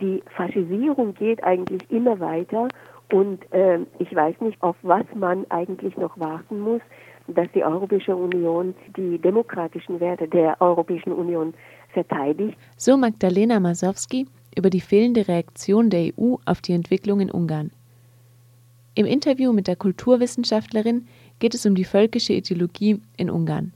die Faschisierung geht eigentlich immer weiter und äh, ich weiß nicht, auf was man eigentlich noch warten muss, dass die Europäische Union die demokratischen Werte der Europäischen Union verteidigt. So Magdalena Masowski über die fehlende Reaktion der EU auf die Entwicklung in Ungarn. Im Interview mit der Kulturwissenschaftlerin geht es um die völkische Ideologie in Ungarn.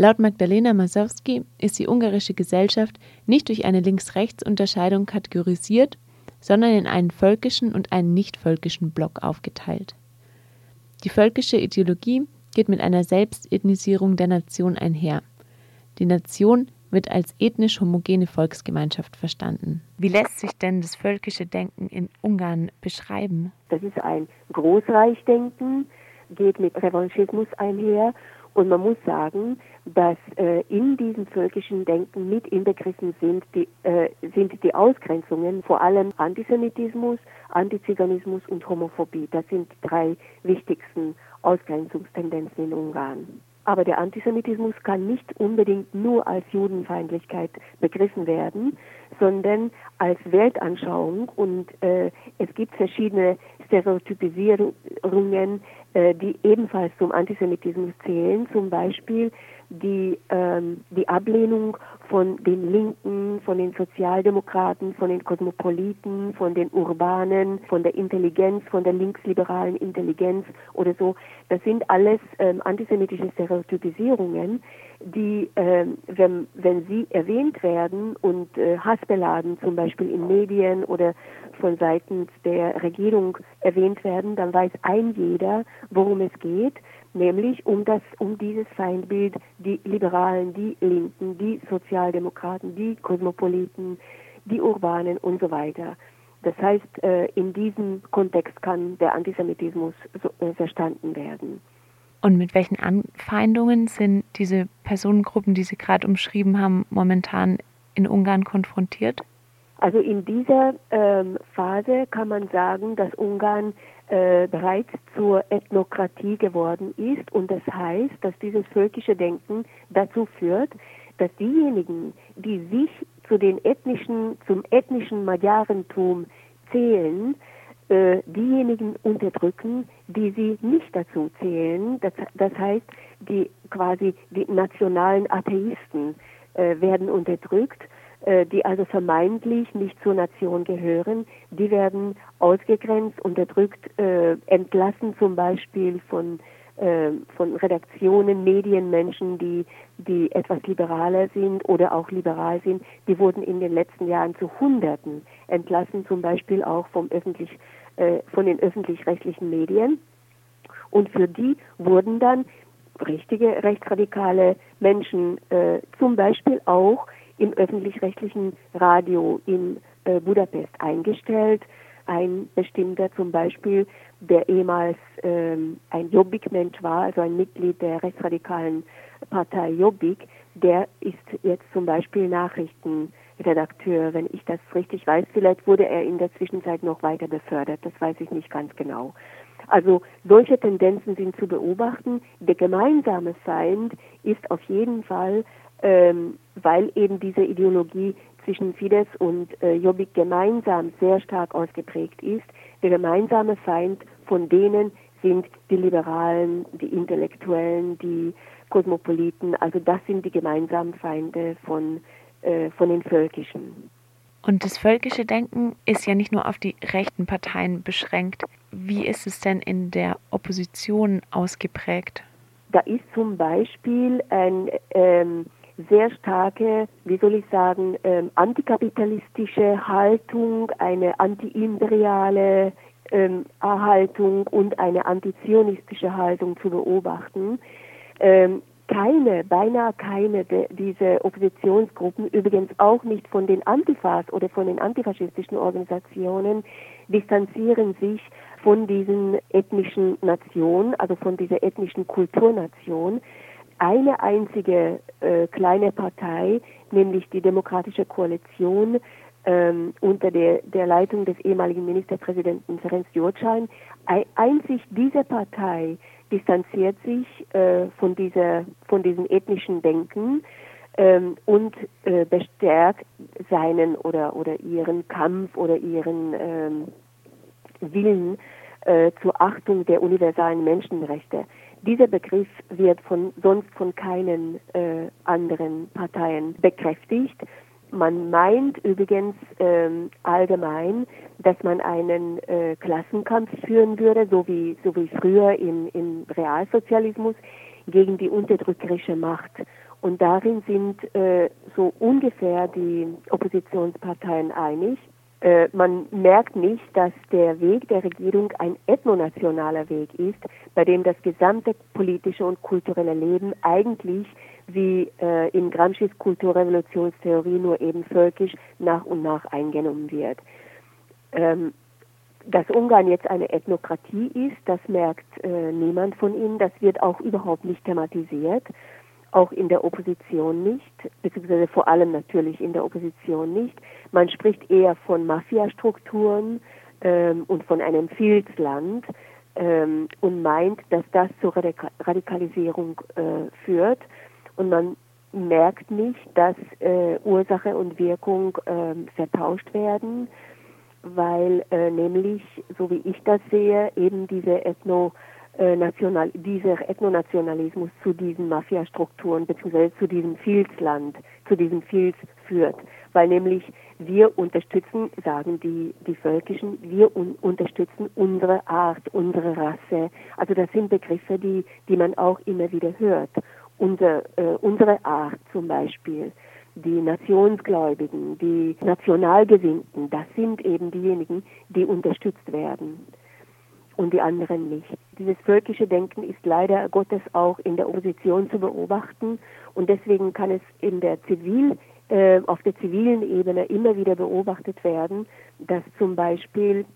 Laut Magdalena Masowski ist die ungarische Gesellschaft nicht durch eine Links-Rechts-Unterscheidung kategorisiert, sondern in einen völkischen und einen nicht-völkischen Block aufgeteilt. Die völkische Ideologie geht mit einer Selbstethnisierung der Nation einher. Die Nation wird als ethnisch homogene Volksgemeinschaft verstanden. Wie lässt sich denn das völkische Denken in Ungarn beschreiben? Das ist ein Großreichdenken, geht mit Revanchismus einher und man muss sagen, dass äh, in diesem völkischen Denken mit inbegriffen sind die, äh, sind die Ausgrenzungen, vor allem Antisemitismus, Antiziganismus und Homophobie. Das sind die drei wichtigsten Ausgrenzungstendenzen in Ungarn. Aber der Antisemitismus kann nicht unbedingt nur als Judenfeindlichkeit begriffen werden, sondern als Weltanschauung. Und äh, es gibt verschiedene Stereotypisierungen, äh, die ebenfalls zum Antisemitismus zählen. Zum Beispiel die, ähm, die Ablehnung von den Linken, von den Sozialdemokraten, von den Kosmopoliten, von den Urbanen, von der Intelligenz, von der linksliberalen Intelligenz oder so. Das sind alles ähm, antisemitische Stereotypisierungen, die, ähm, wenn, wenn sie erwähnt werden und äh, hassbeladen, zum Beispiel in Medien oder von seitens der Regierung erwähnt werden, dann weiß ein jeder, worum es geht nämlich um das, um dieses Feindbild, die Liberalen, die Linken, die Sozialdemokraten, die Kosmopoliten, die Urbanen und so weiter. Das heißt, äh, in diesem Kontext kann der Antisemitismus äh, verstanden werden. Und mit welchen Anfeindungen sind diese Personengruppen, die Sie gerade umschrieben haben, momentan in Ungarn konfrontiert? Also in dieser ähm, Phase kann man sagen, dass Ungarn äh, bereits zur Ethnokratie geworden ist und das heißt, dass dieses völkische Denken dazu führt, dass diejenigen, die sich zu den ethnischen, zum ethnischen Magyarentum zählen, äh, diejenigen unterdrücken, die sie nicht dazu zählen. Das, das heißt, die quasi die nationalen Atheisten äh, werden unterdrückt äh, die also vermeintlich nicht zur Nation gehören, die werden ausgegrenzt, unterdrückt, äh, entlassen zum Beispiel von, von Redaktionen, Medienmenschen, die, die etwas liberaler sind oder auch liberal sind, die wurden in den letzten Jahren zu Hunderten entlassen, zum Beispiel auch vom öffentlich, äh, von den öffentlich-rechtlichen Medien. Und für die wurden dann richtige rechtsradikale Menschen äh, zum Beispiel auch im öffentlich-rechtlichen Radio in äh, Budapest eingestellt. Ein bestimmter zum Beispiel, der ehemals ähm, ein Jobbik-Mensch war, also ein Mitglied der rechtsradikalen Partei Jobbik, der ist jetzt zum Beispiel Nachrichtenredakteur, wenn ich das richtig weiß. Vielleicht wurde er in der Zwischenzeit noch weiter befördert, das weiß ich nicht ganz genau. Also solche Tendenzen sind zu beobachten. Der gemeinsame Feind ist auf jeden Fall ähm, weil eben diese Ideologie zwischen Fidesz und äh, Jobbik gemeinsam sehr stark ausgeprägt ist. Der gemeinsame Feind von denen sind die Liberalen, die Intellektuellen, die Kosmopoliten. Also das sind die gemeinsamen Feinde von, äh, von den Völkischen. Und das völkische Denken ist ja nicht nur auf die rechten Parteien beschränkt. Wie ist es denn in der Opposition ausgeprägt? Da ist zum Beispiel ein ähm, sehr starke, wie soll ich sagen, ähm, antikapitalistische Haltung, eine antiimperiale ähm, Haltung und eine antizionistische Haltung zu beobachten. Ähm, keine, beinahe keine dieser Oppositionsgruppen, übrigens auch nicht von den Antifas oder von den antifaschistischen Organisationen, distanzieren sich von diesen ethnischen Nationen, also von dieser ethnischen Kulturnation, eine einzige äh, kleine Partei, nämlich die Demokratische Koalition ähm, unter der, der Leitung des ehemaligen Ministerpräsidenten Ferenc Gyurcsány, einzig diese Partei distanziert sich äh, von, dieser, von diesem ethnischen Denken. ähm, und äh, bestärkt seinen oder, oder ihren Kampf oder ihren ähm, Willen äh, zur Achtung der universalen Menschenrechte. Dieser Begriff wird von, sonst von keinen äh, anderen Parteien bekräftigt. Man meint übrigens ähm, allgemein, dass man einen äh, Klassenkampf führen würde, so wie, so wie früher im, im Realsozialismus, gegen die unterdrückerische Macht. Und darin sind äh, so ungefähr die Oppositionsparteien einig. Äh, man merkt nicht, dass der Weg der Regierung ein ethnonationaler Weg ist, bei dem das gesamte politische und kulturelle Leben eigentlich wie äh, in Gramsci's Kulturrevolutionstheorie nur eben völkisch nach und nach eingenommen wird. Ähm, dass Ungarn jetzt eine Ethnokratie ist, das merkt äh, niemand von ihnen. Das wird auch überhaupt nicht thematisiert, auch in der Opposition nicht, beziehungsweise vor allem natürlich in der Opposition nicht. Man spricht eher von Mafiastrukturen ähm, und von einem Filzland ähm, und meint, dass das zur Radikalisierung äh, führt. Und man merkt nicht, dass äh, Ursache und Wirkung äh, vertauscht werden, weil äh, nämlich, so wie ich das sehe, eben diese Ethno äh, National, dieser Ethnonationalismus zu diesen Mafiastrukturen bzw. zu diesem Filzland, zu diesem Filz führt. Weil nämlich wir unterstützen, sagen die, die Völkischen, wir un unterstützen unsere Art, unsere Rasse. Also das sind Begriffe, die, die man auch immer wieder hört unser, äh, unsere Art zum Beispiel, die Nationsgläubigen, die Nationalgesinnten, das sind eben diejenigen, die unterstützt werden und die anderen nicht. Dieses völkische Denken ist leider Gottes auch in der Opposition zu beobachten. Und deswegen kann es in der Zivil, äh, auf der zivilen Ebene immer wieder beobachtet werden, dass zum Beispiel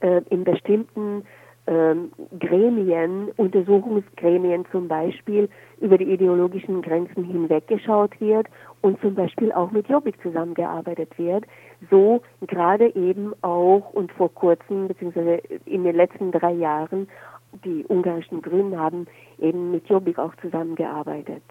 äh, in bestimmten ähm, Gremien, Untersuchungsgremien zum Beispiel, über die ideologischen Grenzen hinweggeschaut wird und zum Beispiel auch mit Jobbik zusammengearbeitet wird. So gerade eben auch und vor kurzem, beziehungsweise in den letzten drei Jahren, die ungarischen Grünen haben eben mit Jobbik auch zusammengearbeitet.